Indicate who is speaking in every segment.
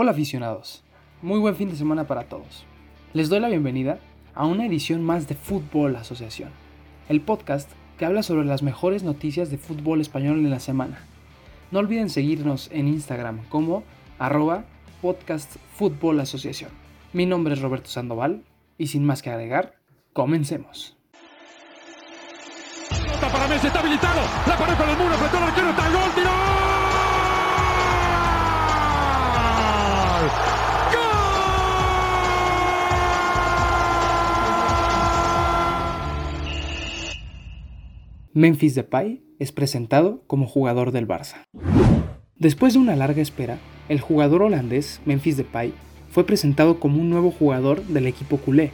Speaker 1: Hola aficionados, muy buen fin de semana para todos. Les doy la bienvenida a una edición más de Fútbol Asociación, el podcast que habla sobre las mejores noticias de fútbol español en la semana. No olviden seguirnos en Instagram como arroba podcast Fútbol Asociación. Mi nombre es Roberto Sandoval y sin más que agregar, comencemos. Memphis Depay es presentado como jugador del Barça. Después de una larga espera, el jugador holandés Memphis Depay fue presentado como un nuevo jugador del equipo culé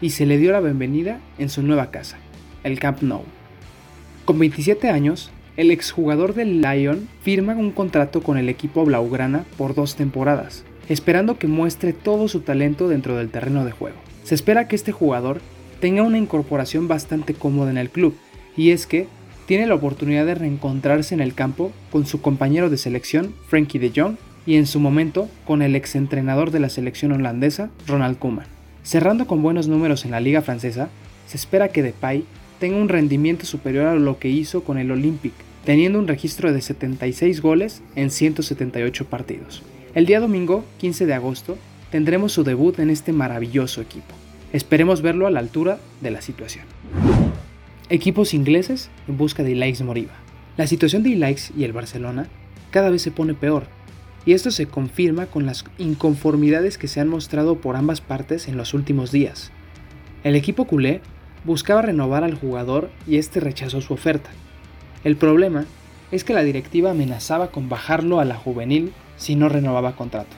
Speaker 1: y se le dio la bienvenida en su nueva casa, el Camp Nou. Con 27 años, el exjugador del Lyon firma un contrato con el equipo blaugrana por dos temporadas, esperando que muestre todo su talento dentro del terreno de juego. Se espera que este jugador tenga una incorporación bastante cómoda en el club, y es que tiene la oportunidad de reencontrarse en el campo con su compañero de selección, Frankie de Jong, y en su momento con el exentrenador de la selección holandesa, Ronald Koeman. Cerrando con buenos números en la liga francesa, se espera que Depay tenga un rendimiento superior a lo que hizo con el Olympique, teniendo un registro de 76 goles en 178 partidos. El día domingo, 15 de agosto, tendremos su debut en este maravilloso equipo. Esperemos verlo a la altura de la situación. Equipos ingleses en busca de Ilaix Moriba. La situación de Ilaix y el Barcelona cada vez se pone peor, y esto se confirma con las inconformidades que se han mostrado por ambas partes en los últimos días. El equipo culé buscaba renovar al jugador y este rechazó su oferta. El problema es que la directiva amenazaba con bajarlo a la juvenil si no renovaba contrato.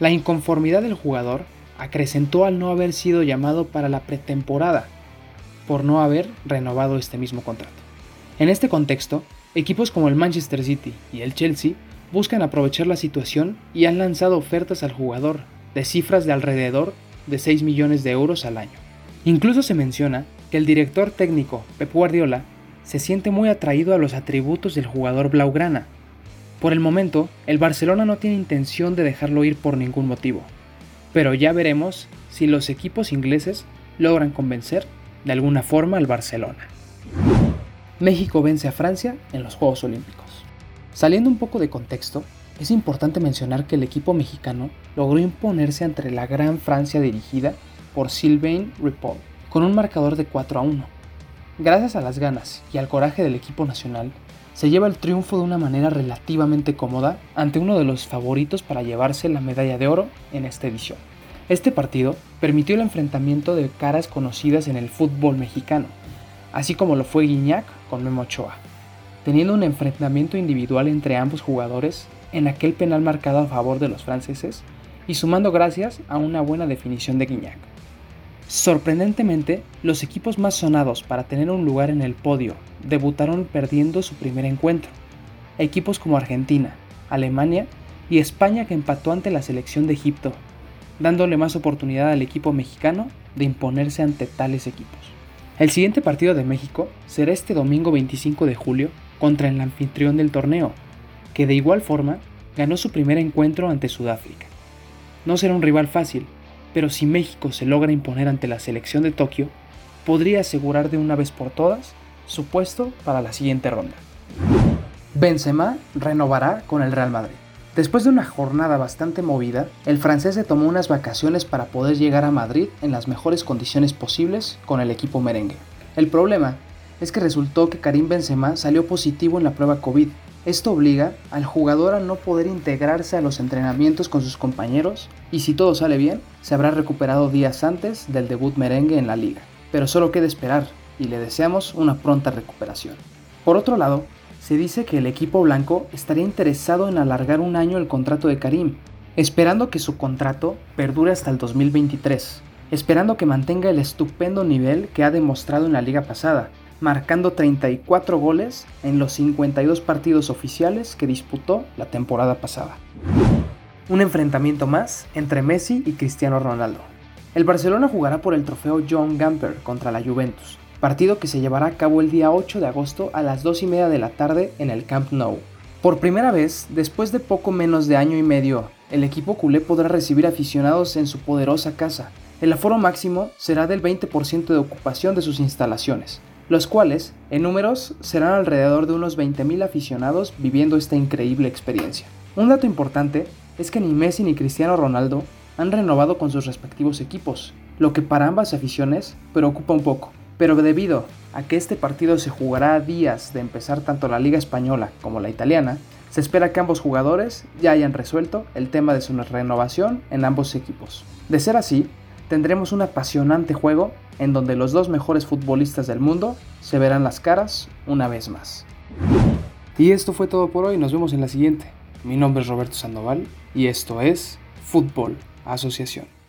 Speaker 1: La inconformidad del jugador acrecentó al no haber sido llamado para la pretemporada por no haber renovado este mismo contrato. En este contexto, equipos como el Manchester City y el Chelsea buscan aprovechar la situación y han lanzado ofertas al jugador de cifras de alrededor de 6 millones de euros al año. Incluso se menciona que el director técnico Pep Guardiola se siente muy atraído a los atributos del jugador blaugrana. Por el momento, el Barcelona no tiene intención de dejarlo ir por ningún motivo, pero ya veremos si los equipos ingleses logran convencer de alguna forma al Barcelona. México vence a Francia en los Juegos Olímpicos. Saliendo un poco de contexto, es importante mencionar que el equipo mexicano logró imponerse ante la gran Francia dirigida por Sylvain Ripoll con un marcador de 4 a 1. Gracias a las ganas y al coraje del equipo nacional, se lleva el triunfo de una manera relativamente cómoda ante uno de los favoritos para llevarse la medalla de oro en esta edición. Este partido permitió el enfrentamiento de caras conocidas en el fútbol mexicano, así como lo fue Guiñac con Memo Ochoa, teniendo un enfrentamiento individual entre ambos jugadores en aquel penal marcado a favor de los franceses y sumando gracias a una buena definición de Guiñac. Sorprendentemente, los equipos más sonados para tener un lugar en el podio debutaron perdiendo su primer encuentro. Equipos como Argentina, Alemania y España que empató ante la selección de Egipto dándole más oportunidad al equipo mexicano de imponerse ante tales equipos. El siguiente partido de México será este domingo 25 de julio contra el anfitrión del torneo, que de igual forma ganó su primer encuentro ante Sudáfrica. No será un rival fácil, pero si México se logra imponer ante la selección de Tokio, podría asegurar de una vez por todas su puesto para la siguiente ronda. Benzema renovará con el Real Madrid. Después de una jornada bastante movida, el francés se tomó unas vacaciones para poder llegar a Madrid en las mejores condiciones posibles con el equipo merengue. El problema es que resultó que Karim Benzema salió positivo en la prueba COVID. Esto obliga al jugador a no poder integrarse a los entrenamientos con sus compañeros y si todo sale bien, se habrá recuperado días antes del debut merengue en la liga. Pero solo queda esperar y le deseamos una pronta recuperación. Por otro lado, se dice que el equipo blanco estaría interesado en alargar un año el contrato de Karim, esperando que su contrato perdure hasta el 2023, esperando que mantenga el estupendo nivel que ha demostrado en la liga pasada, marcando 34 goles en los 52 partidos oficiales que disputó la temporada pasada. Un enfrentamiento más entre Messi y Cristiano Ronaldo. El Barcelona jugará por el trofeo John Gamper contra la Juventus, partido que se llevará a cabo el día 8 de agosto a las 2 y media de la tarde en el Camp Nou. Por primera vez, después de poco menos de año y medio el equipo culé podrá recibir aficionados en su poderosa casa. El aforo máximo será del 20% de ocupación de sus instalaciones, los cuales, en números, serán alrededor de unos 20.000 aficionados viviendo esta increíble experiencia. Un dato importante es que ni Messi ni Cristiano Ronaldo han renovado con sus respectivos equipos, lo que para ambas aficiones preocupa un poco. Pero debido a que este partido se jugará a días de empezar tanto la Liga Española como la Italiana, se espera que ambos jugadores ya hayan resuelto el tema de su renovación en ambos equipos. De ser así, tendremos un apasionante juego en donde los dos mejores futbolistas del mundo se verán las caras una vez más. Y esto fue todo por hoy, nos vemos en la siguiente. Mi nombre es Roberto Sandoval y esto es Fútbol Asociación.